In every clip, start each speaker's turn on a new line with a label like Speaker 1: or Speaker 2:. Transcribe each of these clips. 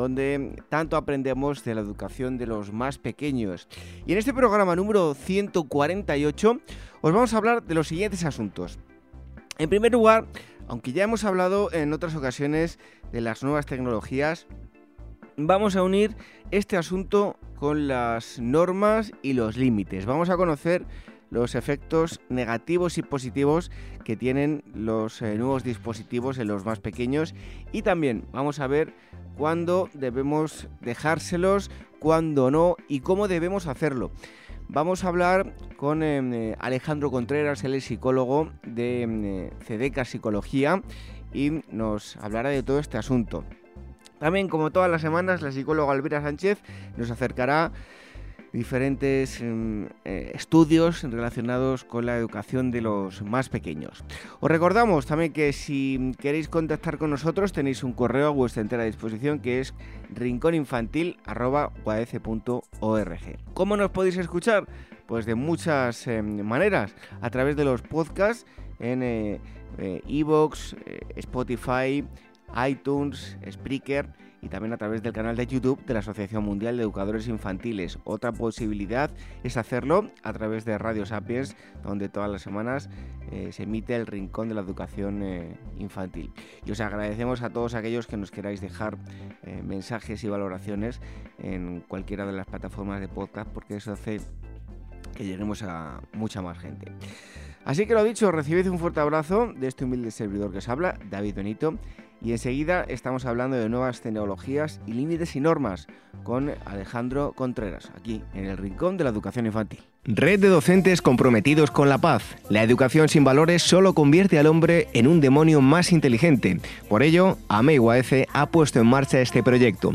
Speaker 1: donde tanto aprendemos de la educación de los más pequeños. Y en este programa número 148 os vamos a hablar de los siguientes asuntos. En primer lugar, aunque ya hemos hablado en otras ocasiones de las nuevas tecnologías, vamos a unir este asunto con las normas y los límites. Vamos a conocer los efectos negativos y positivos que tienen los eh, nuevos dispositivos en los más pequeños y también vamos a ver cuándo debemos dejárselos, cuándo no y cómo debemos hacerlo. Vamos a hablar con eh, Alejandro Contreras, él es psicólogo de eh, CEDECA Psicología y nos hablará de todo este asunto. También, como todas las semanas, la psicóloga Alvira Sánchez nos acercará diferentes mm, eh, estudios relacionados con la educación de los más pequeños. Os recordamos también que si queréis contactar con nosotros tenéis un correo a vuestra entera disposición que es rincóninfantil.org. ¿Cómo nos podéis escuchar? Pues de muchas eh, maneras, a través de los podcasts en Evox, eh, Spotify, iTunes, Spreaker y también a través del canal de YouTube de la Asociación Mundial de Educadores Infantiles. Otra posibilidad es hacerlo a través de Radio Sapiens, donde todas las semanas eh, se emite el Rincón de la Educación eh, Infantil. Y os agradecemos a todos aquellos que nos queráis dejar eh, mensajes y valoraciones en cualquiera de las plataformas de podcast, porque eso hace que lleguemos a mucha más gente. Así que lo dicho, recibid un fuerte abrazo de este humilde servidor que os habla, David Benito y enseguida estamos hablando de nuevas tecnologías y límites y normas con Alejandro Contreras, aquí en el Rincón de la Educación Infantil.
Speaker 2: Red de docentes comprometidos con la paz. La educación sin valores solo convierte al hombre en un demonio más inteligente. Por ello, AMEIUAF ha puesto en marcha este proyecto.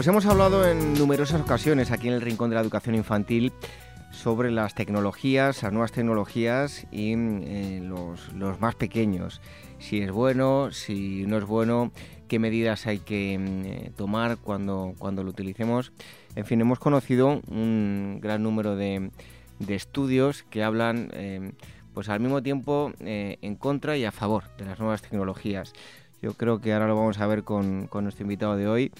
Speaker 1: Pues hemos hablado en numerosas ocasiones aquí en el Rincón de la Educación Infantil sobre las tecnologías, las nuevas tecnologías y eh, los más pequeños si es bueno, si no es bueno, qué medidas hay que mm, eh, tomar cuando, cuando lo utilicemos. En fin, hemos conocido un gran número de, estudios que hablan em, pues al mismo tiempo eh, en contra y a favor de las nuevas tecnologías. Yo creo que ahora lo vamos a ver con, nuestro invitado de hoy.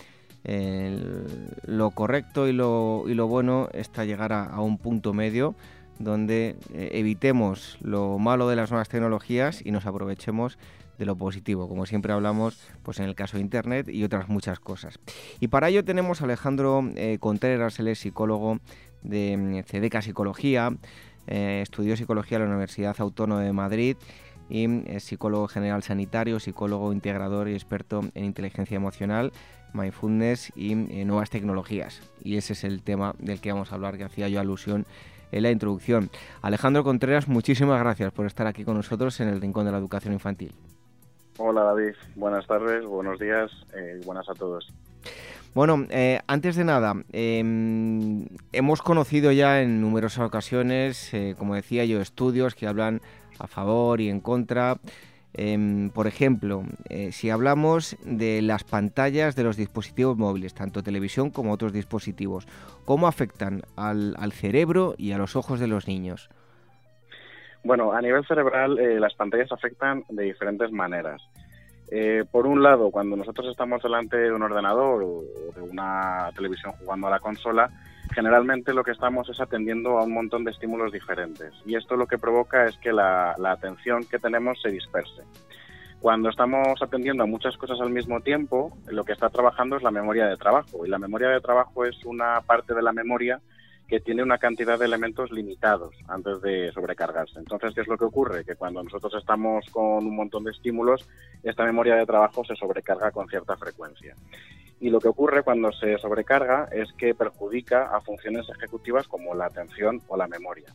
Speaker 1: Lo correcto y lo, y lo, bueno está llegar a, un punto medio donde eh, evitemos lo malo de las nuevas tecnologías y nos aprovechemos de lo positivo, como siempre hablamos, pues en el caso de Internet y otras muchas cosas. Y para ello tenemos a Alejandro eh, Contreras, él es psicólogo de mm, CEDECA Psicología, eh, estudió psicología en la Universidad Autónoma de Madrid y mm, es psicólogo general sanitario, psicólogo integrador y experto en inteligencia emocional, mindfulness y nuevas tecnologías. Y ese es el tema del que vamos a hablar, que hacía yo alusión en la introducción. Alejandro Contreras, muchísimas gracias por estar aquí con nosotros en el Rincón de la Educación Infantil.
Speaker 3: Hola David, buenas tardes, buenos días eh, buenas a todos.
Speaker 1: Bueno, eh, antes de nada, em, hemos conocido ya en numerosas ocasiones, eh, como decía yo, estudios que hablan a favor y en contra Em, por ejemplo, eh, si hablamos de las pantallas de los dispositivos móviles, tanto televisión como otros dispositivos, ¿cómo afectan al, cerebro y a los ojos de los niños?
Speaker 3: Bueno, a nivel cerebral eh, las pantallas afectan de diferentes maneras. Eh, por un lado, cuando nosotros estamos delante de un ordenador o de una televisión jugando a la consola, generalmente lo que estamos es atendiendo a un montón de estímulos diferentes y esto lo que provoca es que la, atención que tenemos se disperse. Cuando estamos atendiendo a muchas cosas al mismo tiempo, lo que está trabajando es la memoria de trabajo y la memoria de trabajo es una parte de la memoria que tiene una cantidad de elementos limitados antes de sobrecargarse. Entonces, ¿qué es lo que ocurre? Que cuando nosotros estamos con un montón de estímulos, esta memoria de trabajo se sobrecarga con cierta frecuencia. Y lo que ocurre cuando se sobrecarga es que perjudica a funciones ejecutivas como la atención o la memoria.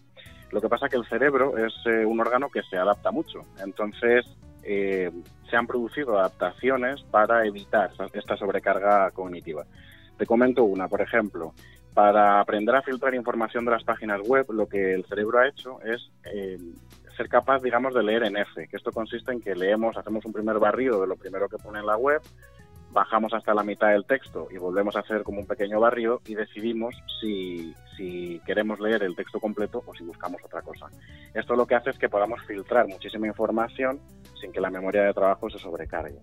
Speaker 3: Lo que pasa es que el cerebro es eh, un órgano que se adapta mucho. Entonces, eh, se han producido adaptaciones para evitar esta sobrecarga cognitiva. Te comento una, por ejemplo, para aprender a filtrar información de las páginas web, lo que el cerebro ha hecho es eh, ser capaz, digamos, de leer en F, que esto consiste en que leemos, hacemos un primer barrido de lo primero que pone en la web, bajamos hasta la mitad del texto y volvemos a hacer como un pequeño barrio y decidimos si, si, queremos leer el texto completo o si buscamos otra cosa. Esto lo que hace es que podamos filtrar muchísima información sin que la memoria de trabajo se sobrecargue.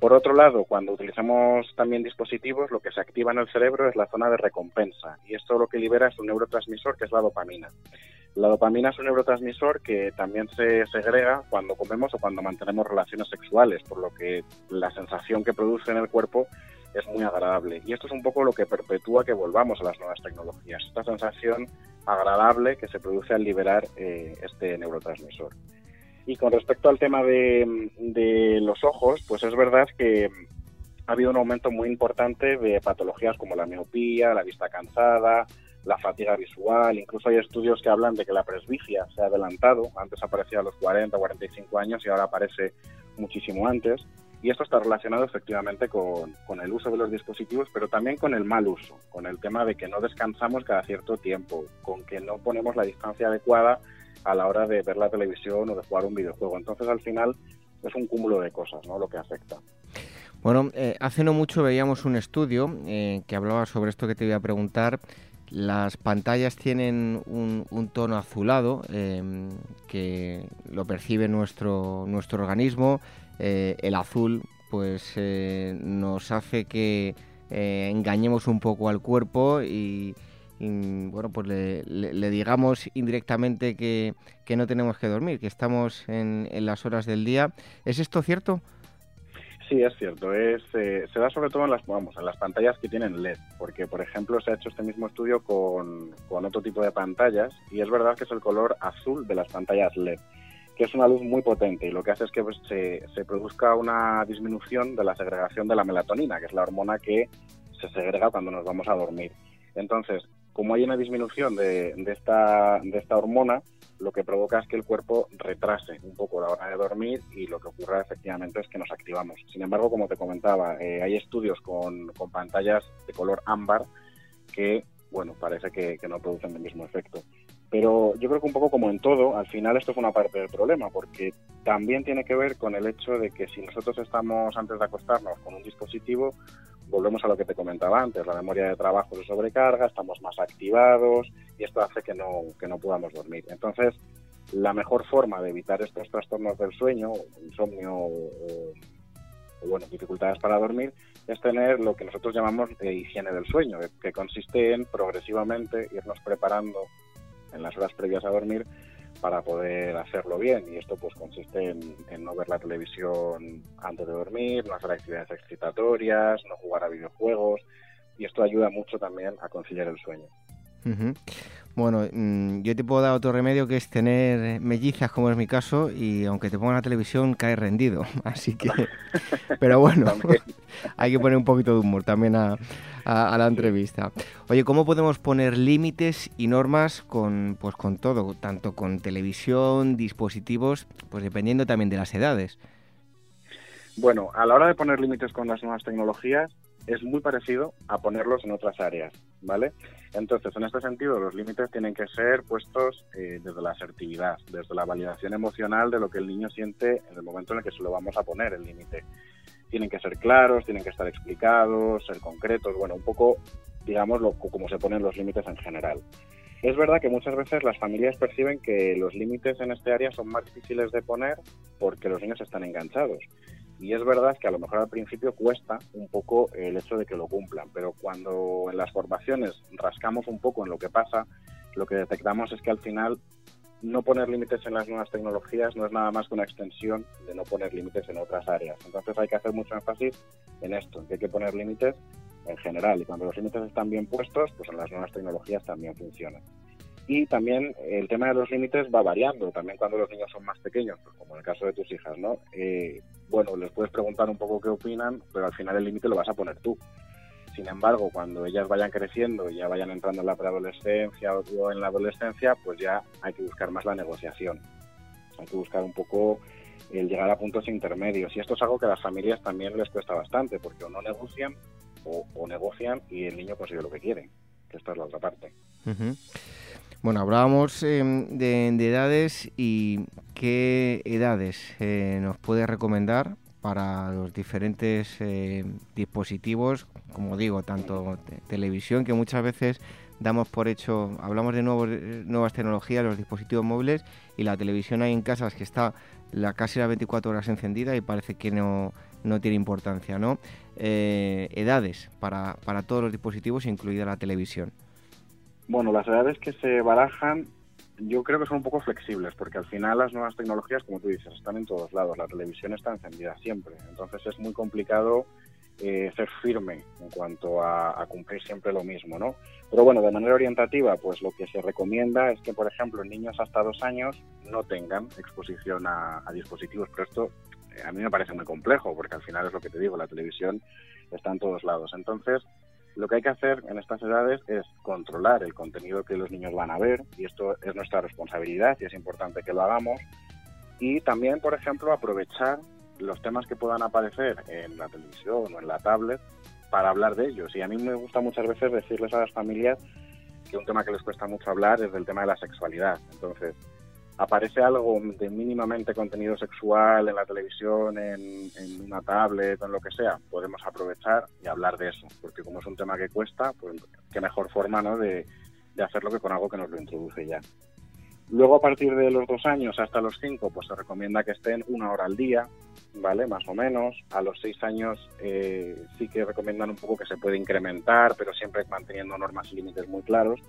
Speaker 3: Por otro lado, cuando utilizamos también dispositivos, lo que se activa en el cerebro es la zona de recompensa y esto lo que libera es un neurotransmisor que es la dopamina. La dopamina es un neurotransmisor que también se segrega cuando comemos o cuando mantenemos relaciones sexuales, por lo que la sensación que produce en el cuerpo es muy agradable. Y esto es un poco lo que perpetúa que volvamos a las nuevas tecnologías, esta sensación agradable que se produce al liberar eh, este neurotransmisor. Y con respecto al tema de, de los ojos, pues es verdad que ha habido un aumento muy importante de patologías como la miopía, la vista cansada, la fatiga visual, incluso hay estudios que hablan de que la presbicia se ha adelantado, antes aparecía a los 40, 45 años y ahora aparece muchísimo antes. Y esto está relacionado efectivamente con, con, el uso de los dispositivos, pero también con el mal uso, con el tema de que no descansamos cada cierto tiempo, con que no ponemos la distancia adecuada a la hora de ver la televisión o de jugar un videojuego. Entonces, al final, es un cúmulo de cosas ¿no? lo que afecta.
Speaker 1: Bueno, eh, hace no mucho veíamos un estudio eh, que hablaba sobre esto que te voy a preguntar las pantallas tienen un, tono azulado em, que lo percibe nuestro, nuestro organismo. Eh, el azul pues eh, nos hace que eh, engañemos un poco al cuerpo y, bueno pues le, digamos indirectamente que, que, no tenemos que dormir, que estamos en, en las horas del día. ¿Es esto cierto?
Speaker 3: Sí, es cierto. Es, eh, se da sobre todo en las, vamos, en las pantallas que tienen LED, porque, por ejemplo, se ha hecho este mismo estudio con, con otro tipo de pantallas y es verdad que es el color azul de las pantallas LED, que es una luz muy potente y lo que hace es que pues, se, se produzca una disminución de la segregación de la melatonina, que es la hormona que se segrega cuando nos vamos a dormir. Entonces, como hay una disminución de, esta, de esta hormona, lo que provoca es que el cuerpo retrase un poco la hora de dormir y lo que ocurre efectivamente es que nos activamos. Sin embargo, como te comentaba, eh, hay estudios con, pantallas de color ámbar que, bueno, parece que no producen el mismo efecto. Pero yo creo que un poco como en todo, al final esto es una parte del problema, porque también tiene que ver con el hecho de que si nosotros estamos antes de acostarnos con un dispositivo, volvemos a lo que te comentaba antes, la memoria de trabajo se sobrecarga, estamos más activados y esto hace que no, que no podamos dormir. Entonces, la mejor forma de evitar estos trastornos del sueño, insomnio o, bueno, dificultades para dormir, es tener lo que nosotros llamamos de higiene del sueño, que consiste en progresivamente irnos preparando en las horas previas a dormir para poder hacerlo bien y esto pues consiste en, no ver la televisión antes de dormir, no hacer actividades excitatorias, no jugar a videojuegos y esto ayuda mucho también a conciliar el sueño.
Speaker 1: Bueno, mm, yo te puedo dar otro remedio que es tener mellizas, como es mi caso, y aunque te ponga la televisión, cae rendido. Así que, pero bueno, hay que poner un poquito de humor también a, la entrevista. Oye, ¿cómo podemos poner límites y normas con, pues, con todo, tanto con televisión, dispositivos, pues dependiendo también de las edades?
Speaker 3: Bueno, a la hora de poner límites con las nuevas tecnologías, es muy parecido a ponerlos en otras áreas, ¿vale? Entonces, en este sentido, los límites tienen que ser puestos eh, desde la asertividad, desde la validación emocional de lo que el niño siente en el momento en el que se lo vamos a poner el límite. Tienen que ser claros, tienen que estar explicados, ser concretos, bueno, un poco, digamos, lo, como se ponen los límites en general. Es verdad que muchas veces las familias perciben que los límites en este área son más difíciles de poner porque los niños están enganchados. Y es verdad que a lo mejor al principio cuesta un poco el hecho de que lo cumplan, pero cuando en las formaciones rascamos un poco en lo que pasa, lo que detectamos es que al final no poner límites en las nuevas tecnologías no es nada más que una extensión de no poner límites en otras áreas. Entonces hay que hacer mucho énfasis en esto, en que hay que poner límites en general y cuando los límites están bien puestos, pues en las nuevas tecnologías también funcionan. Y también el tema de los límites va variando, también cuando los niños son más pequeños, pues como en el caso de tus hijas, ¿no? Eh, bueno, les puedes preguntar un poco qué opinan, pero al final el límite lo vas a poner tú. Sin embargo, cuando ellas vayan creciendo y ya vayan entrando en la preadolescencia o en la adolescencia, pues ya hay que buscar más la negociación. Hay que buscar un poco el llegar a puntos intermedios. Y esto es algo que a las familias también les cuesta bastante, porque o no negocian o, negocian y el niño consigue lo que quiere, que esta es la otra parte.
Speaker 1: Bueno, hablábamos em, de, edades y qué edades eh, nos puede recomendar para los diferentes eh, dispositivos, como digo, tanto televisión, que muchas veces damos por hecho, hablamos de nuevos, nuevas tecnologías, los dispositivos móviles, y la televisión hay en casas que está la, casi las 24 horas encendida y parece que no, no tiene importancia, ¿no? Eh, edades para, para todos los dispositivos, incluida la televisión.
Speaker 3: Bueno, las edades que se barajan yo creo que son un poco flexibles, porque al final las nuevas tecnologías, como tú dices, están en todos lados. La televisión está encendida siempre, entonces es muy complicado eh, ser firme en cuanto a, cumplir siempre lo mismo, ¿no? Pero bueno, de manera orientativa, pues lo que se recomienda es que, por ejemplo, niños hasta dos años no tengan exposición a, dispositivos, pero esto eh, a mí me parece muy complejo, porque al final es lo que te digo, la televisión está en todos lados. Entonces, lo que hay que hacer en estas edades es controlar el contenido que los niños van a ver y esto es nuestra responsabilidad y es importante que lo hagamos. Y también, por ejemplo, aprovechar los temas que puedan aparecer en la televisión o en la tablet para hablar de ellos. Y a mí me gusta muchas veces decirles a las familias que un tema que les cuesta mucho hablar es el tema de la sexualidad. Entonces, aparece algo de mínimamente contenido sexual en la televisión, en, una tablet en lo que sea, podemos aprovechar y hablar de eso, porque como es un tema que cuesta, pues qué mejor forma ¿no? de, de hacerlo que con algo que nos lo introduce ya. Luego, a partir de los dos años hasta los cinco, pues se recomienda que estén una hora al día, ¿vale? Más o menos. A los seis años eh, sí que recomiendan un poco que se puede incrementar, pero siempre manteniendo normas y límites muy claros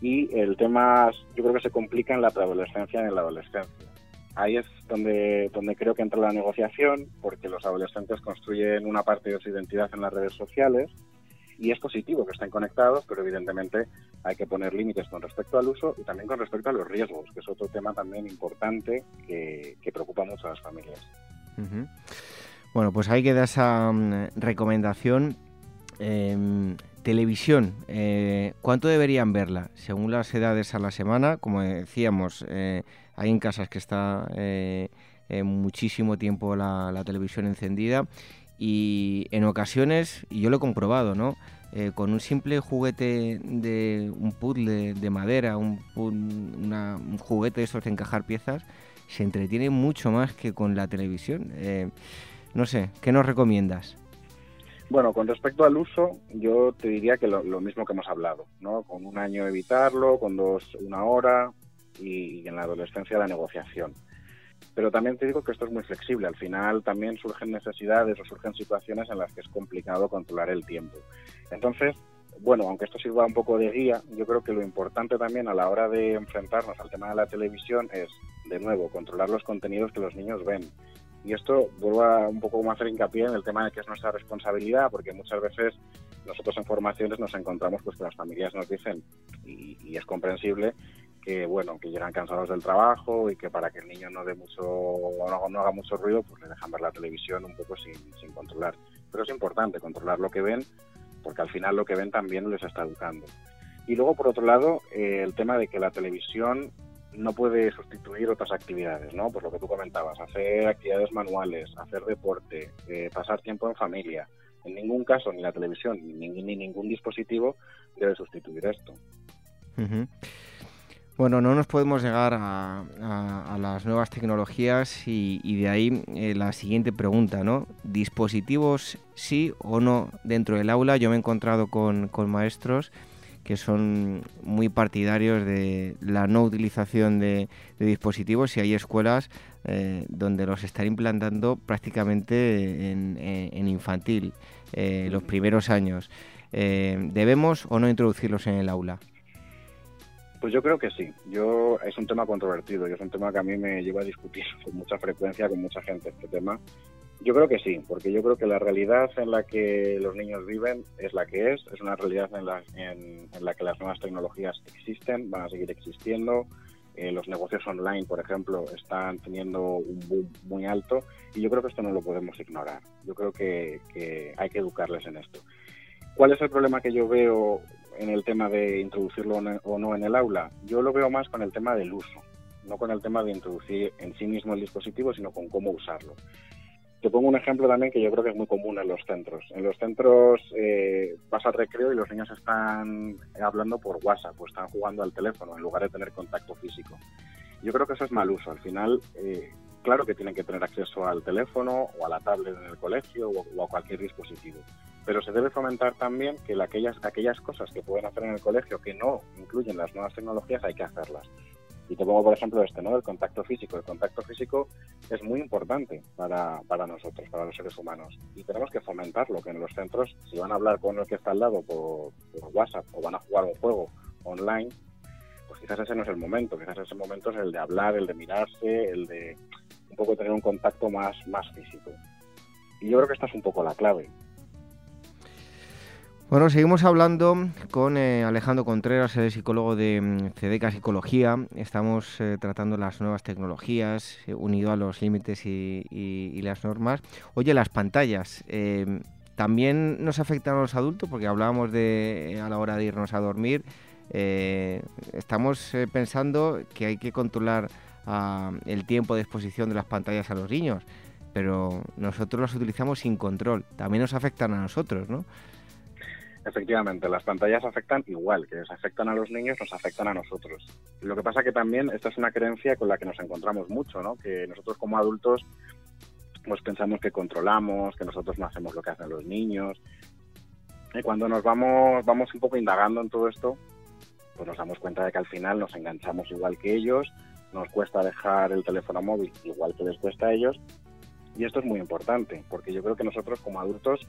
Speaker 3: y el tema yo creo que se complica en la preadolescencia y en la adolescencia. Ahí es donde, donde creo que entra la negociación, porque los adolescentes construyen una parte de su identidad en las redes sociales y es positivo que estén conectados, pero evidentemente hay que poner límites con respecto al uso y también con respecto a los riesgos, que es otro tema también importante que, preocupa mucho a las familias.
Speaker 1: Bueno, pues ahí queda esa mm, recomendación. Em, Televisión, eh, ¿cuánto deberían verla? Según las edades a la semana, como decíamos, eh, hay en casas que está eh, muchísimo tiempo la, televisión encendida y en ocasiones, y yo lo he comprobado, ¿no? con un simple juguete de un puzzle de madera, un, un juguete de esos de encajar piezas, se entretiene mucho más que con la televisión. no sé, ¿qué nos recomiendas?
Speaker 3: Bueno, con respecto al uso, yo te diría que lo, mismo que hemos hablado, ¿no? Con un año evitarlo, con dos una hora y, en la adolescencia la negociación. Pero también te digo que esto es muy flexible. Al final también surgen necesidades o surgen situaciones en las que es complicado controlar el tiempo. Entonces, bueno, aunque esto sirva un poco de guía, yo creo que lo importante también a la hora de enfrentarnos al tema de la televisión es, de nuevo, controlar los contenidos que los niños ven y esto vuelvo a un poco más hacer hincapié en el tema de que es nuestra responsabilidad, porque muchas veces nosotros en formaciones nos encontramos pues que las familias nos dicen, y, es comprensible, que bueno, que llegan cansados del trabajo y que para que el niño no dé mucho, no, no haga mucho ruido, pues le dejan ver la televisión un poco sin, controlar. Pero es importante controlar lo que ven, porque al final lo que ven también les está educando. Y luego, por otro lado, eh, el tema de que la televisión no puede sustituir otras actividades, ¿no? Pues lo que tú comentabas, hacer actividades manuales, hacer deporte, eh, pasar tiempo en familia. En ningún caso, ni la televisión ni, ningún dispositivo debe sustituir esto.
Speaker 1: Bueno, no nos podemos llegar a, las nuevas tecnologías y, de ahí eh, la siguiente pregunta, ¿no? ¿Dispositivos sí o no dentro del aula? Yo me he encontrado con, con maestros que son muy partidarios de la no utilización de, dispositivos y hay escuelas eh, donde los están implantando prácticamente en, infantil, eh, los primeros años. Eh, ¿Debemos o no introducirlos en el aula?
Speaker 3: Pues yo creo que sí. Yo es un tema controvertido y es un tema que a mí me lleva a discutir con mucha frecuencia con mucha gente este tema yo creo que sí, porque yo creo que la realidad en la que los niños viven es la que es, es una realidad en la, en, la que las nuevas tecnologías existen, van a seguir existiendo, eh, los negocios online, por ejemplo, están teniendo un boom muy alto y yo creo que esto no lo podemos ignorar. Yo creo que, que hay que educarles en esto. ¿Cuál es el problema que yo veo en el tema de introducirlo o no en el aula? Yo lo veo más con el tema del uso, no con el tema de introducir en sí mismo el dispositivo, sino con cómo usarlo. Te pongo un ejemplo también que yo creo que es muy común en los centros. En los centros eh, vas al recreo y los niños están hablando por WhatsApp o están jugando al teléfono en lugar de tener contacto físico. Yo creo que eso es mal uso. Al final, eh, claro que tienen que tener acceso al teléfono o a la tablet en el colegio o, a cualquier dispositivo. Pero se debe fomentar también que aquellas, aquellas cosas que pueden hacer en el colegio que no incluyen las nuevas tecnologías hay que hacerlas. Y te pongo, por ejemplo, este, ¿no? El contacto físico. El contacto físico es muy importante para, para nosotros, para los seres humanos. Y tenemos que fomentarlo, que en los centros, si van a hablar con el que está al lado por, WhatsApp o van a jugar un juego online, pues quizás ese no es el momento. Quizás ese momento es el de hablar, el de mirarse, el de un poco tener un contacto más, más físico. Y yo creo que esta es un poco la clave.
Speaker 1: Bueno, seguimos hablando con eh, Alejandro Contreras, el psicólogo de mm, CEDECA Psicología. Estamos eh, tratando las nuevas tecnologías, eh, unido a los límites y, las normas. Oye, las pantallas, ¿también nos afectan a los adultos? Porque hablábamos de a la hora de irnos a dormir. estamos pensando que hay que controlar ah, el tiempo de exposición de las pantallas a los niños, pero nosotros las utilizamos sin control. También nos afectan a nosotros, ¿no?
Speaker 3: Efectivamente, las pantallas afectan igual, que nos afectan a los niños, nos afectan a nosotros. Lo que pasa que también esta es una creencia con la que nos encontramos mucho, ¿no? Que nosotros como adultos pues pensamos que controlamos, que nosotros no hacemos lo que hacen los niños. Y cuando nos vamos, vamos un poco indagando en todo esto, pues nos damos cuenta de que al final nos enganchamos igual que ellos, nos cuesta dejar el teléfono móvil igual que les cuesta a ellos. Y esto es muy importante, porque yo creo que nosotros como adultos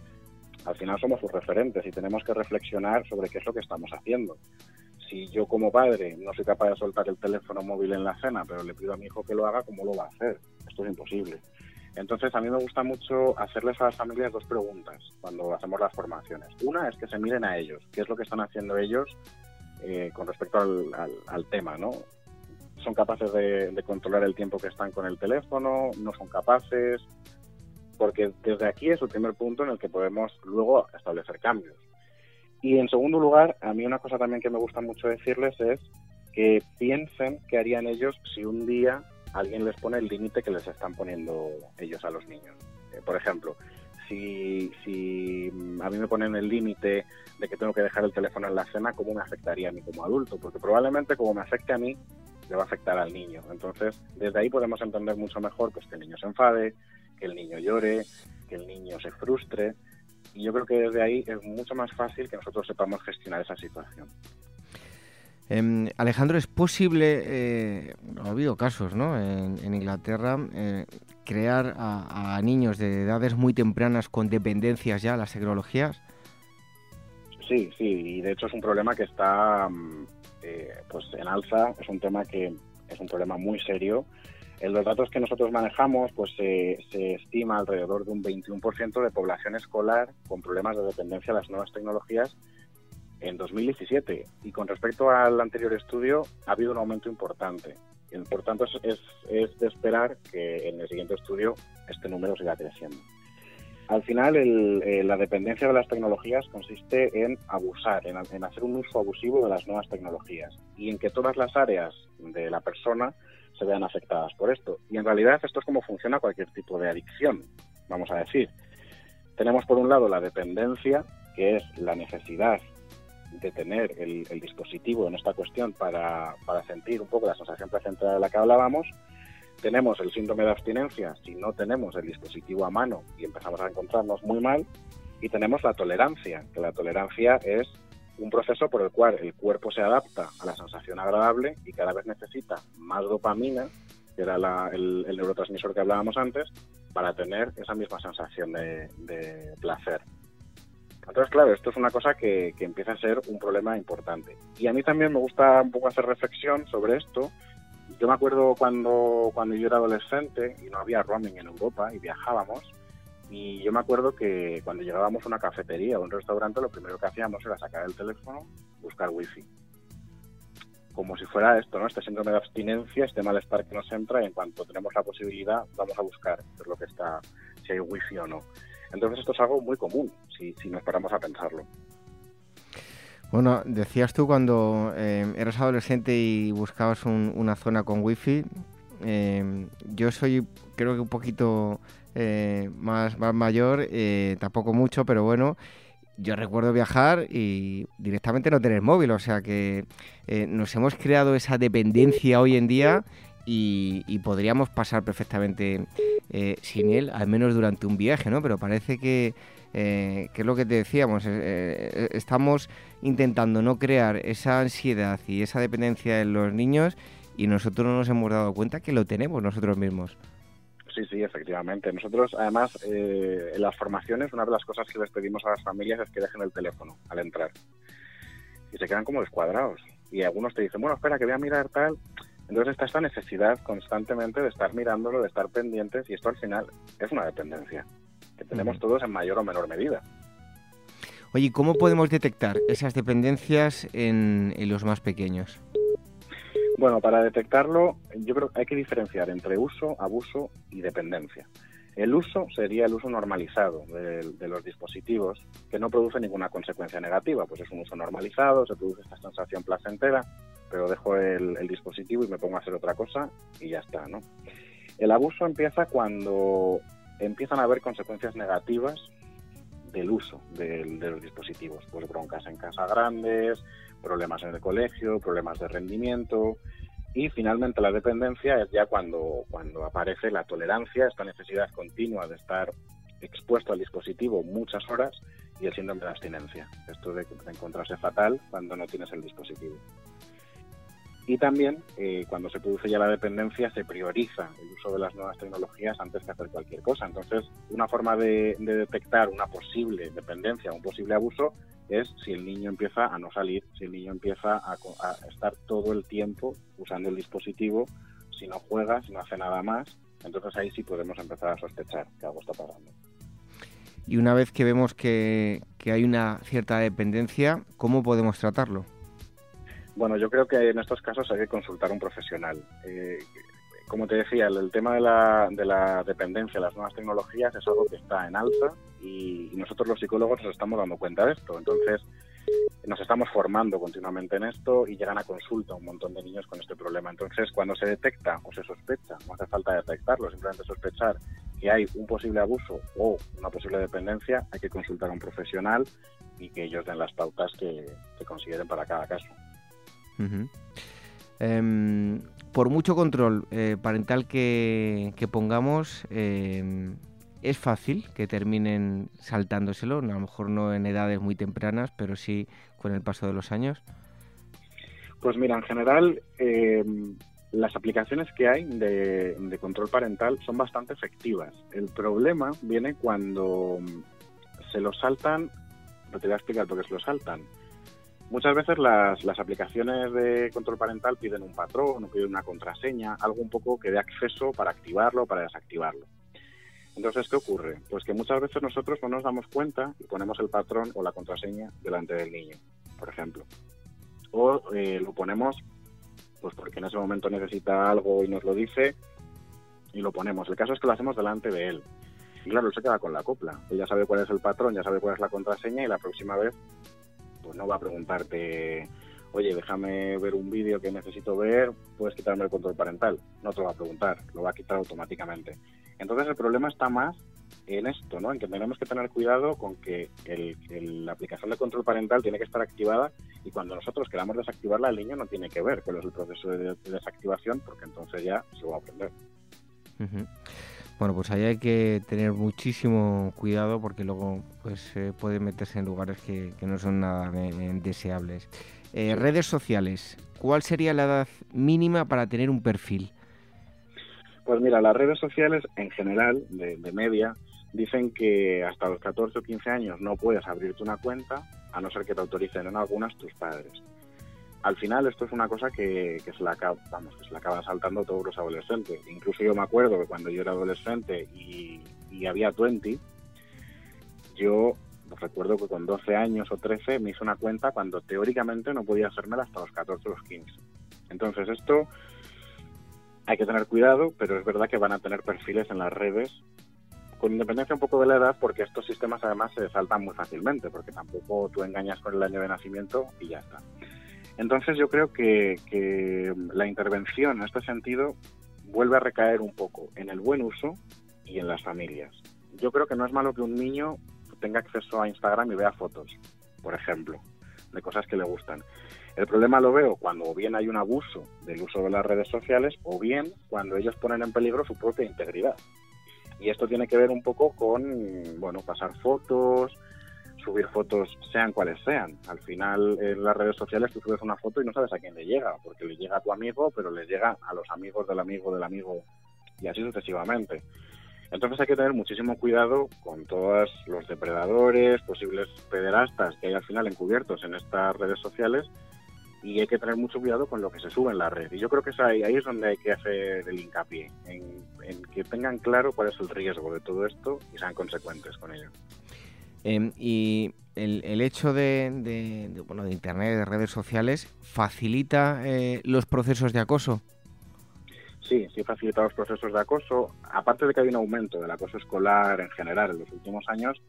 Speaker 3: al final somos sus referentes y tenemos que reflexionar sobre qué es lo que estamos haciendo. Si yo como padre no soy capaz de soltar el teléfono móvil en la cena, pero le pido a mi hijo que lo haga, ¿cómo lo va a hacer? Esto es imposible. Entonces a mí me gusta mucho hacerles a las familias dos preguntas cuando hacemos las formaciones. Una es que se miren a ellos, qué es lo que están haciendo ellos eh, con respecto al, tema, ¿no? son capaces de, de, controlar el tiempo que están con el teléfono, no son capaces, porque desde aquí es el primer punto en el que podemos luego establecer cambios. Y en segundo lugar, a mí una cosa también que me gusta mucho decirles es que piensen qué harían ellos si un día alguien les pone el límite que les están poniendo ellos a los niños. Eh, por ejemplo, si, si a mí me ponen el límite de que tengo que dejar el teléfono en la cena, ¿cómo me afectaría a mí como adulto? Porque probablemente como me afecte a mí, le va a afectar al niño. Entonces, desde ahí podemos entender mucho mejor pues, que el niño se enfade, que el niño llore, que el niño se frustre. Y yo creo que desde ahí es mucho más fácil que nosotros sepamos gestionar esa situación.
Speaker 1: Em, Alejandro, ¿es posible, eh, ha habido casos ¿no? en, Inglaterra, eh, crear a, niños de edades muy tempranas con dependencias ya a las tecnologías?
Speaker 3: Sí, sí, y de hecho es un problema que está mm, eh, pues en alza, es un tema que es un problema muy serio en los datos que nosotros manejamos, pues se estima alrededor de un 21% de población escolar con problemas de dependencia a las nuevas tecnologías en 2017. Y con respecto al anterior estudio, ha habido un aumento importante. Por tanto, es, es, de esperar que en el siguiente estudio este número siga creciendo. Al final, eh, la dependencia de las tecnologías consiste en abusar, en, en hacer un uso abusivo de las nuevas tecnologías y en que todas las áreas de la persona se vean afectadas por esto. Y en realidad esto es como funciona cualquier tipo de adicción, vamos a decir. Tenemos por un lado la dependencia, que es la necesidad de tener el, dispositivo en esta cuestión para, para, sentir un poco la sensación placentera de la que hablábamos. Tenemos el síndrome de abstinencia si no tenemos el dispositivo a mano y empezamos a encontrarnos muy mal. Y tenemos la tolerancia, que la tolerancia es un proceso por el cual el cuerpo se adapta a la sensación agradable y cada vez necesita más dopamina, que era el, neurotransmisor que hablábamos antes, para tener esa misma sensación de, placer. Entonces, claro, esto es una cosa que, que, empieza a ser un problema importante. Y a mí también me gusta un poco hacer reflexión sobre esto. Yo me acuerdo cuando, cuando yo era adolescente y no había roaming en Europa y viajábamos, y yo me acuerdo que cuando llegábamos a una cafetería o un restaurante, lo primero que hacíamos era sacar el teléfono, buscar wifi. Como si fuera esto, ¿no? Este síndrome de abstinencia, este malestar que nos entra y en cuanto tenemos la posibilidad vamos a buscar es lo que está, si hay wifi o no. Entonces esto es algo muy común, si, si nos paramos a pensarlo.
Speaker 1: Bueno, decías tú cuando eh, eras adolescente y buscabas una zona con wifi, eh, yo soy creo que un poquito eh, más, mayor, eh, tampoco mucho, pero bueno, yo recuerdo viajar y directamente no tener móvil, o sea que eh, nos hemos creado esa dependencia hoy en día y, podríamos pasar perfectamente sin él, al menos durante un viaje, ¿no? Pero parece que, que es lo que te decíamos, estamos intentando no crear esa ansiedad y esa dependencia en los niños y nosotros no nos hemos dado cuenta que lo tenemos nosotros mismos.
Speaker 3: Sí, sí, efectivamente. Nosotros, además, eh, en las formaciones, una de las cosas que les pedimos a las familias es que dejen el teléfono al entrar. Y se quedan como descuadrados. Y algunos te dicen, bueno, espera, que voy a mirar tal. Entonces está esta necesidad constantemente de estar mirándolo, de estar pendientes, y esto al final es una dependencia que tenemos todos en mayor o menor medida.
Speaker 1: Oye, ¿cómo podemos detectar esas dependencias en los más pequeños?
Speaker 3: Bueno, para detectarlo, yo creo que hay que diferenciar entre uso, abuso y dependencia. El uso sería el uso normalizado de, los dispositivos, que no produce ninguna consecuencia negativa, pues es un uso normalizado, se produce esta sensación placentera, pero dejo el, dispositivo y me pongo a hacer otra cosa y ya está, ¿no? El abuso empieza cuando empiezan a haber consecuencias negativas del uso de, de los dispositivos, pues broncas en casa grandes, problemas en el colegio, problemas de rendimiento y finalmente la dependencia es ya cuando, cuando aparece la tolerancia, esta necesidad continua de estar expuesto al dispositivo muchas horas y el síndrome de abstinencia, esto de encontrarse fatal cuando no tienes el dispositivo. Y también, eh, cuando se produce ya la dependencia, se prioriza el uso de las nuevas tecnologías antes que hacer cualquier cosa. Entonces, una forma de, de detectar una posible dependencia, un posible abuso, es si el niño empieza a no salir, si el niño empieza a, estar todo el tiempo usando el dispositivo, si no juega, si no hace nada más, entonces ahí sí podemos empezar a sospechar que algo está pasando.
Speaker 1: Y una vez que vemos que, hay una cierta dependencia, ¿cómo podemos tratarlo?
Speaker 3: Bueno, yo creo que en estos casos hay que consultar a un profesional. Eh, como te decía, el, tema de la, de la dependencia, las nuevas tecnologías es algo que está en alza y, nosotros los psicólogos nos estamos dando cuenta de esto. Entonces, nos estamos formando continuamente en esto y llegan a consulta un montón de niños con este problema. Entonces, cuando se detecta o se sospecha, no hace falta detectarlo, simplemente sospechar que hay un posible abuso o una posible dependencia, hay que consultar a un profesional y que ellos den las pautas que, consideren para cada caso
Speaker 1: por mucho control eh, parental que, pongamos, em, es fácil que terminen saltándoselo, a lo mejor no en edades muy tempranas, pero sí con el paso de los años.
Speaker 3: Pues mira, en general em, las aplicaciones que hay de, de, control parental son bastante efectivas. El problema viene cuando se lo saltan, no te voy a explicar por qué se lo saltan Muchas veces las, las, aplicaciones de control parental piden un patrón o piden una contraseña, algo un poco que dé acceso para activarlo o para desactivarlo. Entonces, ¿qué ocurre? Pues que muchas veces nosotros no nos damos cuenta y ponemos el patrón o la contraseña delante del niño, por ejemplo. O eh, lo ponemos pues porque en ese momento necesita algo y nos lo dice y lo ponemos. El caso es que lo hacemos delante de él. Y claro, él se queda con la copla. Él ya sabe cuál es el patrón, ya sabe cuál es la contraseña y la próxima vez pues no va a preguntarte, oye, déjame ver un vídeo que necesito ver, puedes quitarme el control parental. No te lo va a preguntar, lo va a quitar automáticamente. Entonces el problema está más en esto, ¿no? En que tenemos que tener cuidado con que la aplicación de control parental tiene que estar activada y cuando nosotros queramos desactivarla, el niño no tiene que ver cuál es el proceso de, desactivación porque entonces ya se va a aprender.
Speaker 1: Bueno, pues ahí hay que tener muchísimo cuidado porque luego pues puede meterse en lugares que, no son nada deseables. Eh, redes sociales, ¿cuál sería la edad mínima para tener un perfil?
Speaker 3: Pues mira, las redes sociales en general, de, de media, dicen que hasta los 14 o 15 años no puedes abrirte una cuenta a no ser que te autoricen en algunas tus padres al final esto es una cosa que, se la vamos, que se la acaban saltando todos los adolescentes. Incluso yo me acuerdo que cuando yo era adolescente y, había 20, yo recuerdo que con 12 años o 13 me hice una cuenta cuando teóricamente no podía hacérmela hasta los 14 o los 15. Entonces esto hay que tener cuidado, pero es verdad que van a tener perfiles en las redes con independencia un poco de la edad, porque estos sistemas además se saltan muy fácilmente, porque tampoco tú engañas con el año de nacimiento y ya está. Entonces yo creo que, la intervención en este sentido vuelve a recaer un poco en el buen uso y en las familias. Yo creo que no es malo que un niño tenga acceso a Instagram y vea fotos, por ejemplo, de cosas que le gustan. El problema lo veo cuando bien hay un abuso del uso de las redes sociales o bien cuando ellos ponen en peligro su propia integridad. Y esto tiene que ver un poco con, bueno, pasar fotos, subir fotos sean cuales sean. Al final en las redes sociales tú subes una foto y no sabes a quién le llega, porque le llega a tu amigo, pero le llega a los amigos del amigo del amigo y así sucesivamente. Entonces hay que tener muchísimo cuidado con todos los depredadores, posibles pederastas que hay al final encubiertos en estas redes sociales y hay que tener mucho cuidado con lo que se sube en la red. Y yo creo que es ahí, ahí es donde hay que hacer el hincapié, en, en que tengan claro cuál es el riesgo de todo esto y sean consecuentes con ello.
Speaker 1: Em, y el, hecho de, bueno, de Internet, de redes sociales, facilita eh, los procesos de acoso.
Speaker 3: Sí, sí facilita los procesos de acoso. Aparte de que hay un aumento del acoso escolar en general en los últimos años,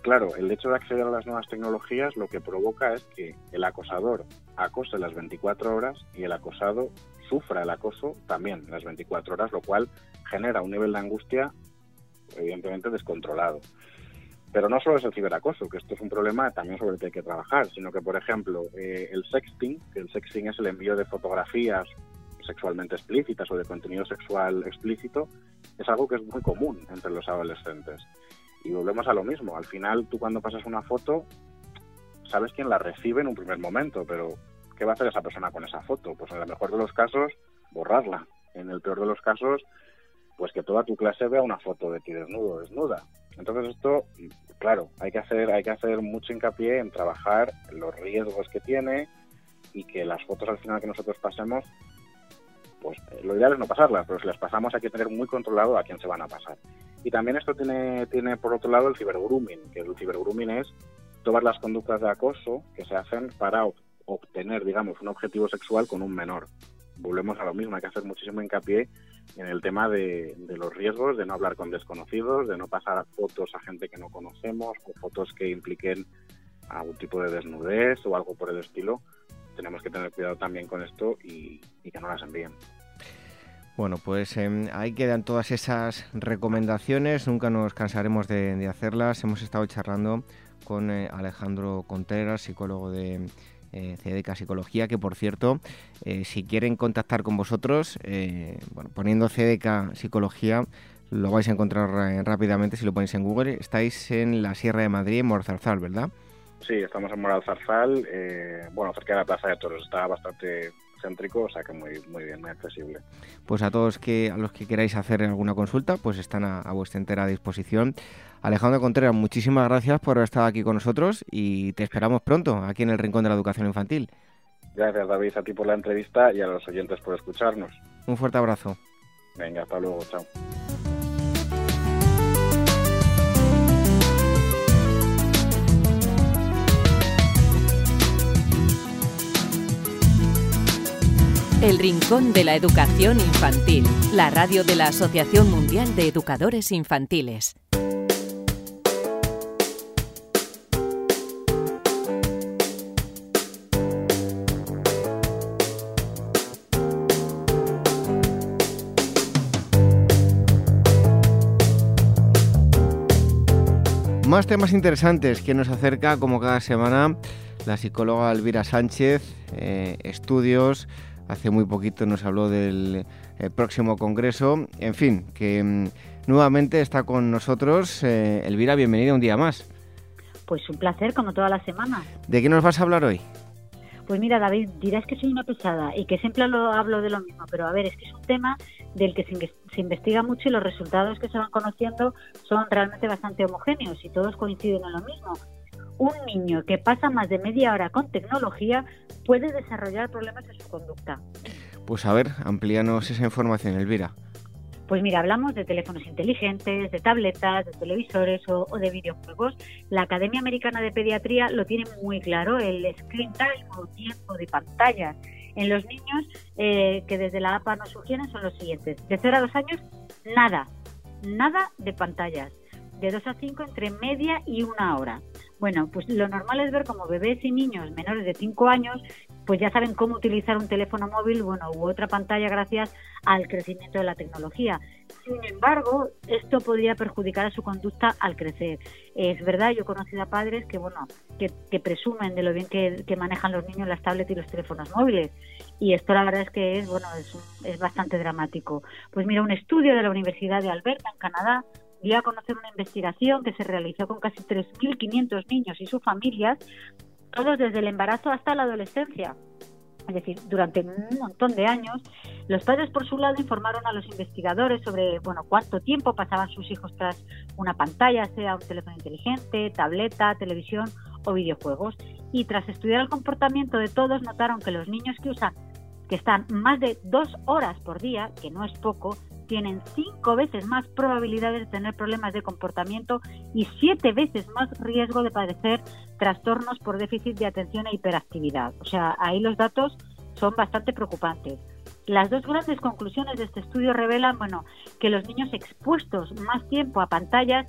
Speaker 3: claro, el hecho de acceder a las nuevas tecnologías lo que provoca es que el acosador acose las 24 horas y el acosado sufra el acoso también las 24 horas, lo cual genera un nivel de angustia evidentemente descontrolado. Pero no solo es el ciberacoso, que esto es un problema también sobre el que hay que trabajar, sino que, por ejemplo, eh, el sexting, que el sexting es el envío de fotografías sexualmente explícitas o de contenido sexual explícito, es algo que es muy común entre los adolescentes. Y volvemos a lo mismo, al final tú cuando pasas una foto, sabes quién la recibe en un primer momento, pero ¿qué va a hacer esa persona con esa foto? Pues en el mejor de los casos, borrarla. En el peor de los casos, pues que toda tu clase vea una foto de ti desnudo, desnuda. Entonces esto, claro, hay que hacer, hay que hacer mucho hincapié en trabajar los riesgos que tiene y que las fotos al final que nosotros pasemos, pues lo ideal es no pasarlas, pero si las pasamos hay que tener muy controlado a quién se van a pasar. Y también esto tiene, tiene por otro lado el cibergrooming, que el cibergrooming es todas las conductas de acoso que se hacen para obtener, digamos, un objetivo sexual con un menor. Volvemos a lo mismo, hay que hacer muchísimo hincapié en el tema de, los riesgos, de no hablar con desconocidos, de no pasar fotos a gente que no conocemos o fotos que impliquen algún tipo de desnudez o algo por el estilo. Tenemos que tener cuidado también con esto y, que no las envíen.
Speaker 1: Bueno, pues eh, ahí quedan todas esas recomendaciones, nunca nos cansaremos de, hacerlas. Hemos estado charlando con eh, Alejandro Contreras, psicólogo de eh, CDK Psicología, que por cierto, eh, si quieren contactar con vosotros, eh, bueno, poniendo CDK Psicología, lo vais a encontrar rápidamente si lo ponéis en Google. Estáis en la Sierra de Madrid, en Morzarzal, ¿verdad?
Speaker 3: Sí, estamos en Moralzarzal, bueno, cerca de la Plaza de Toros, está bastante céntrico, o sea que muy, muy bien, muy accesible.
Speaker 1: Pues a todos que a los que queráis hacer alguna consulta, pues están a, a vuestra entera disposición. Alejandro Contreras, muchísimas gracias por haber estado aquí con nosotros y te esperamos pronto aquí en el Rincón de la Educación Infantil.
Speaker 3: Gracias David a ti por la entrevista y a los oyentes por escucharnos.
Speaker 1: Un fuerte abrazo.
Speaker 3: Venga, hasta luego, chao.
Speaker 4: El Rincón de la Educación Infantil, la radio de la Asociación Mundial de Educadores Infantiles.
Speaker 1: Más temas interesantes que nos acerca como cada semana la psicóloga Elvira Sánchez, eh, estudios, hace muy poquito nos habló del eh, próximo congreso, en fin, que mm, nuevamente está con nosotros. Eh, Elvira, bienvenida un día más.
Speaker 5: Pues un placer, como todas las semanas.
Speaker 1: ¿De qué nos vas a hablar hoy?
Speaker 5: Pues mira, David, dirás que soy una pesada y que siempre lo hablo de lo mismo, pero a ver, es que es un tema del que se, investiga mucho y los resultados que se van conociendo son realmente bastante homogéneos y todos coinciden en lo mismo. Un niño que pasa más de media hora con tecnología puede desarrollar problemas en su conducta.
Speaker 1: Pues a ver, amplíanos esa información, Elvira.
Speaker 5: Pues mira, hablamos de teléfonos inteligentes, de tabletas, de televisores o, de videojuegos. La Academia Americana de Pediatría lo tiene muy claro, el screen time o tiempo de pantalla en los niños eh, que desde la APA nos sugieren son los siguientes. De 0 a 2 años, nada, nada de pantallas. De 2 a 5, entre media y una hora. Bueno, pues lo normal es ver como bebés y niños menores de 5 años pues ya saben cómo utilizar un teléfono móvil, bueno, u otra pantalla gracias al crecimiento de la tecnología. Sin embargo, esto podría perjudicar a su conducta al crecer. Es verdad, yo he conocido a padres que, bueno, que, presumen de lo bien que, manejan los niños las tablets y los teléfonos móviles. Y esto la verdad es que es, bueno, es, es bastante dramático. Pues mira, un estudio de la Universidad de Alberta, en Canadá, dio a conocer una investigación que se realizó con casi 3.500 niños y sus familias, todos desde el embarazo hasta la adolescencia. Es decir, durante un montón de años, los padres por su lado informaron a los investigadores sobre bueno, cuánto tiempo pasaban sus hijos tras una pantalla, sea un teléfono inteligente, tableta, televisión o videojuegos. Y tras estudiar el comportamiento de todos, notaron que los niños que usan, que están más de dos horas por día, que no es poco, tienen cinco veces más probabilidades de tener problemas de comportamiento y siete veces más riesgo de padecer trastornos por déficit de atención e hiperactividad. O sea, ahí los datos son bastante preocupantes. Las dos grandes conclusiones de este estudio revelan, bueno, que los niños expuestos más tiempo a pantallas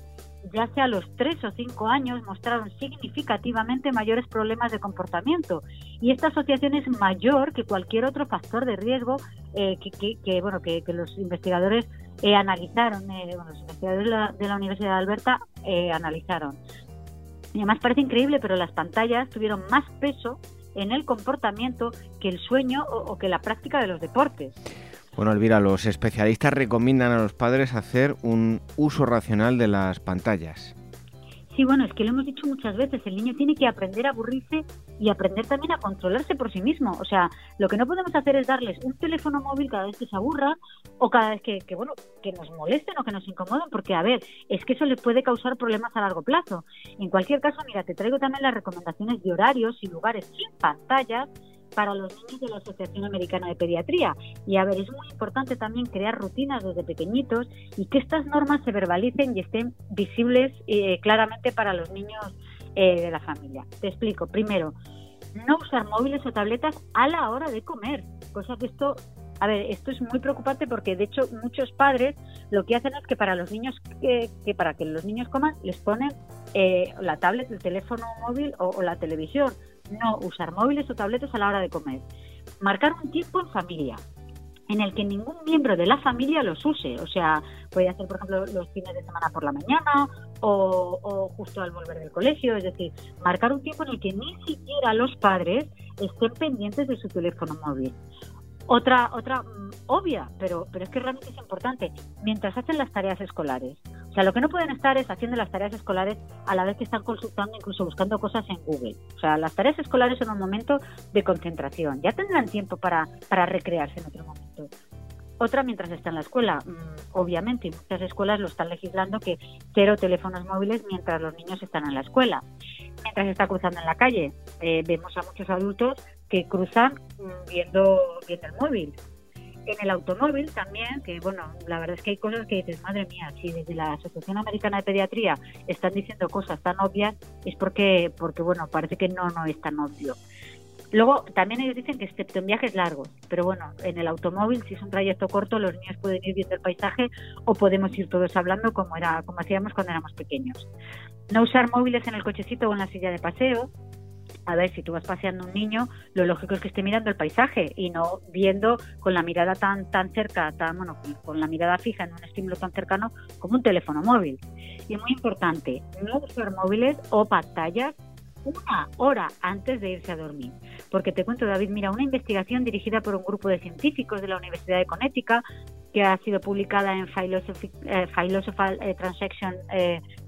Speaker 5: ya sea a los 3 o 5 años, mostraron significativamente mayores problemas de comportamiento. Y esta asociación es mayor que cualquier otro factor de riesgo eh, que, bueno, que, los investigadores eh, analizaron, eh, los investigadores de la, Universidad de Alberta analizaron. Y además parece increíble, pero las pantallas tuvieron más peso en el comportamiento que el sueño o que la práctica de los deportes.
Speaker 1: Bueno, Elvira, los especialistas recomiendan a los padres hacer un uso racional de las pantallas.
Speaker 5: Sí, bueno, es que lo hemos dicho muchas veces, el niño tiene que aprender a aburrirse y aprender también a controlarse por sí mismo. O sea, lo que no podemos hacer es darles un teléfono móvil cada vez que se aburra o cada vez que, que bueno, que nos molesten o que nos incomoden, porque, a ver, es que eso le puede causar problemas a largo plazo. En cualquier caso, mira, te traigo también las recomendaciones de horarios y lugares sin pantallas para los niños de la Asociación Americana de Pediatría. Y a ver, es muy importante también crear rutinas desde pequeñitos y que estas normas se verbalicen y estén visibles eh, claramente para los niños eh, de la familia. Te explico. Primero, no usar móviles o tabletas a la hora de comer, cosa que esto a ver, esto es muy preocupante porque de hecho muchos padres lo que hacen es que para los niños que, para que los niños coman les ponen eh, la tablet, el teléfono móvil o, la televisión no usar móviles o tabletas a la hora de comer. Marcar un tiempo en familia en el que ningún miembro de la familia los use. O sea, puede hacer, por ejemplo, los fines de semana por la mañana o, justo al volver del colegio. Es decir, marcar un tiempo en el que ni siquiera los padres estén pendientes de su teléfono móvil. Otra, otra mm, obvia, pero, pero es que realmente es importante, mientras hacen las tareas escolares. O sea, lo que no pueden estar es haciendo las tareas escolares a la vez que están consultando, incluso buscando cosas en Google. O sea, las tareas escolares son un momento de concentración. Ya tendrán tiempo para, para recrearse en otro momento. Otra mientras está en la escuela. Mm, obviamente, muchas escuelas lo están legislando que cero teléfonos móviles mientras los niños están en la escuela. Mientras está cruzando en la calle, eh, vemos a muchos adultos que cruzan mm, viendo, viendo el móvil. En el automóvil también, que bueno, la verdad es que hay cosas que dices, madre mía, si desde la Asociación Americana de Pediatría están diciendo cosas tan obvias, es porque, porque bueno, parece que no, no es tan obvio. Luego, también ellos dicen que excepto en viajes largos, pero bueno, en el automóvil, si es un trayecto corto, los niños pueden ir viendo el paisaje o podemos ir todos hablando como, era, como hacíamos cuando éramos pequeños. No usar móviles en el cochecito o en la silla de paseo, a ver, si tú vas paseando un niño, lo lógico es que esté mirando el paisaje y no viendo con la mirada tan tan cerca, tan bueno, con la mirada fija en un estímulo tan cercano como un teléfono móvil. Y muy importante, no usar móviles o pantallas una hora antes de irse a dormir. Porque te cuento, David, mira, una investigación dirigida por un grupo de científicos de la Universidad de Connecticut que ha sido publicada en Philosophical Transaction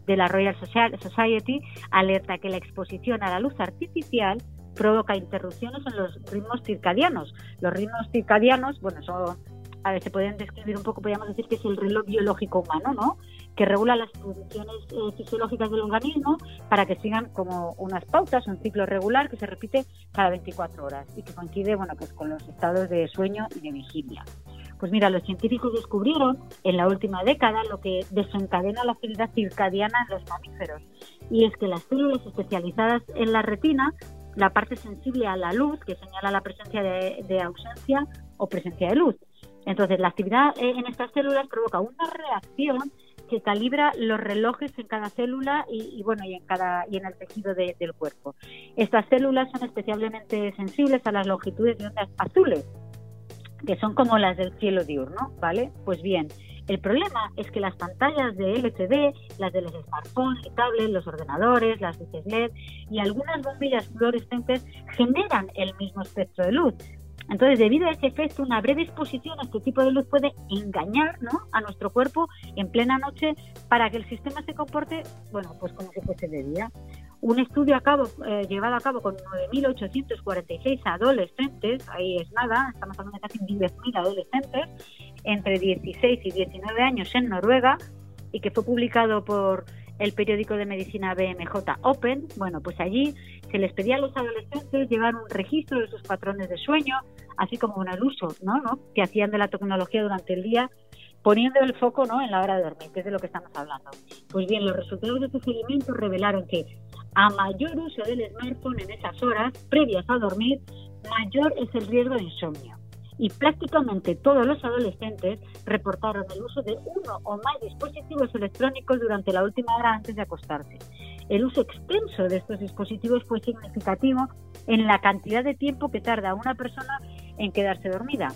Speaker 5: de la Royal Society, alerta que la exposición a la luz artificial provoca interrupciones en los ritmos circadianos. Los ritmos circadianos, bueno, son, a ver, se pueden describir un poco, podríamos decir que es el reloj biológico humano, ¿no? Que regula las funciones eh, fisiológicas del organismo para que sigan como unas pautas, un ciclo regular que se repite cada 24 horas y que coincide, bueno, pues con los estados de sueño y de vigilia. Pues mira, los científicos descubrieron en la última década lo que desencadena la actividad circadiana en los mamíferos. Y es que las células especializadas en la retina la parte sensible a la luz, que señala la presencia de, ausencia o presencia de luz. Entonces, la actividad eh, en estas células provoca una reacción que calibra los relojes en cada célula y, bueno y en cada y en el tejido del cuerpo. Estas células son especialmente sensibles a las longitudes de ondas azules, que son como las del cielo diurno, ¿vale? Pues bien, el problema es que las pantallas de LCD, las de los smartphones y tablets, los ordenadores, las luces LED y algunas bombillas fluorescentes generan el mismo espectro de luz. Entonces, debido a ese efecto, una breve exposición a este tipo de luz puede engañar ¿no? a nuestro cuerpo en plena noche para que el sistema se comporte, bueno, pues como si fuese de día. Un estudio a cabo, eh, llevado a cabo con 9.846 adolescentes, ahí es nada, estamos hablando de casi 10.000 adolescentes, entre 16 y 19 años en Noruega, y que fue publicado por el periódico de medicina BMJ Open, bueno, pues allí se les pedía a los adolescentes llevar un registro de sus patrones de sueño, así como el uso ¿no? ¿no? que hacían de la tecnología durante el día poniendo el foco ¿no? en la hora de dormir, que es de lo que estamos hablando. Pues bien, los resultados de estos experimentos revelaron que a mayor uso del smartphone en esas horas previas a dormir, mayor es el riesgo de insomnio. Y prácticamente todos los adolescentes reportaron el uso de uno o más dispositivos electrónicos durante la última hora antes de acostarse. El uso extenso de estos dispositivos fue significativo en la cantidad de tiempo que tarda una persona en quedarse dormida.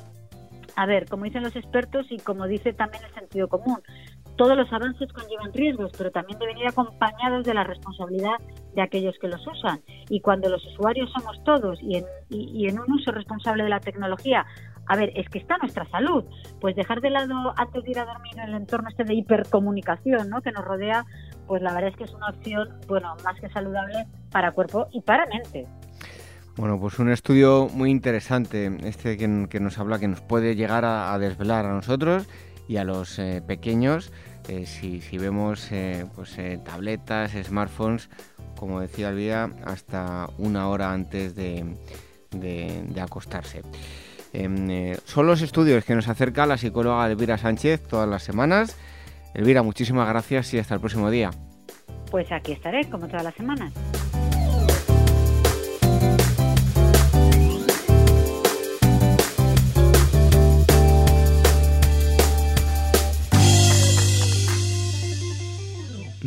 Speaker 5: A ver, como dicen los expertos y como dice también el sentido común, todos los avances conllevan riesgos, pero también deben ir acompañados de la responsabilidad de aquellos que los usan. Y cuando los usuarios somos todos y en, y, en un uso responsable de la tecnología, a ver, es que está nuestra salud. Pues dejar de lado antes de ir a dormir en el entorno este de hipercomunicación ¿no? que nos rodea, pues la verdad es que es una opción, bueno, más que saludable para cuerpo y para mente.
Speaker 1: Bueno, pues un estudio muy interesante, este que, nos habla, que nos puede llegar a desvelar a nosotros y a los eh, pequeños, eh, si, vemos eh, pues, tabletas, smartphones, como decía Alvia, hasta una hora antes de, de, acostarse. Em, son los estudios que nos acerca la psicóloga Elvira Sánchez todas las semanas. Elvira, muchísimas gracias y hasta el próximo día.
Speaker 5: Pues aquí estaré, como todas las semanas.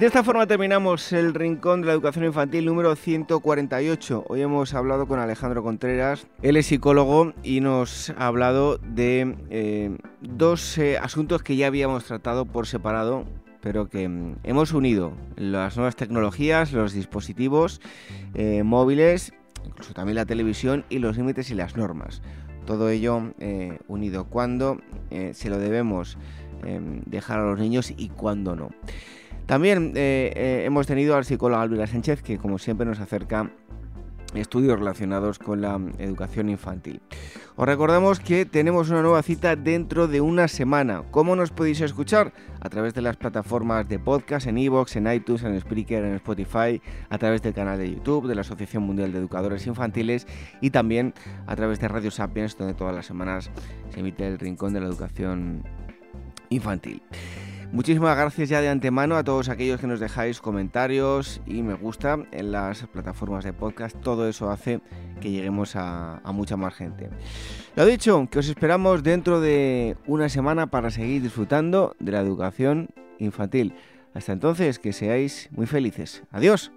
Speaker 1: De esta forma terminamos el Rincón de la Educación Infantil número 148. Hoy hemos hablado con Alejandro Contreras, él es psicólogo y nos ha hablado de eh, dos eh, asuntos que ya habíamos tratado por separado pero que mm, hemos unido las nuevas tecnologías, los dispositivos eh, móviles, incluso también la televisión y los límites y las normas. Todo ello unido. ¿Cuándo eh, se lo debemos em, dejar a los niños y cuándo no? También hemos tenido al psicólogo Alvira Sánchez, que como siempre nos acerca estudios relacionados con la educación infantil. Os recordamos que tenemos una nueva cita dentro de una semana. ¿Cómo nos podéis escuchar? A través de las plataformas de podcast, en iVoox, en iTunes, en Spreaker, en Spotify, a través del canal de YouTube de la Asociación Mundial de Educadores Infantiles y también a través de Radio Sapiens, donde todas las semanas se emite el Rincón de la Educación Infantil. Muchísimas gracias ya de antemano a todos aquellos que nos dejáis comentarios y me gusta en las plataformas de podcast. Todo eso hace que lleguemos a, mucha más gente. Lo dicho, que os esperamos dentro de una semana para seguir disfrutando de la educación infantil. Hasta entonces, que seáis muy felices. Adiós.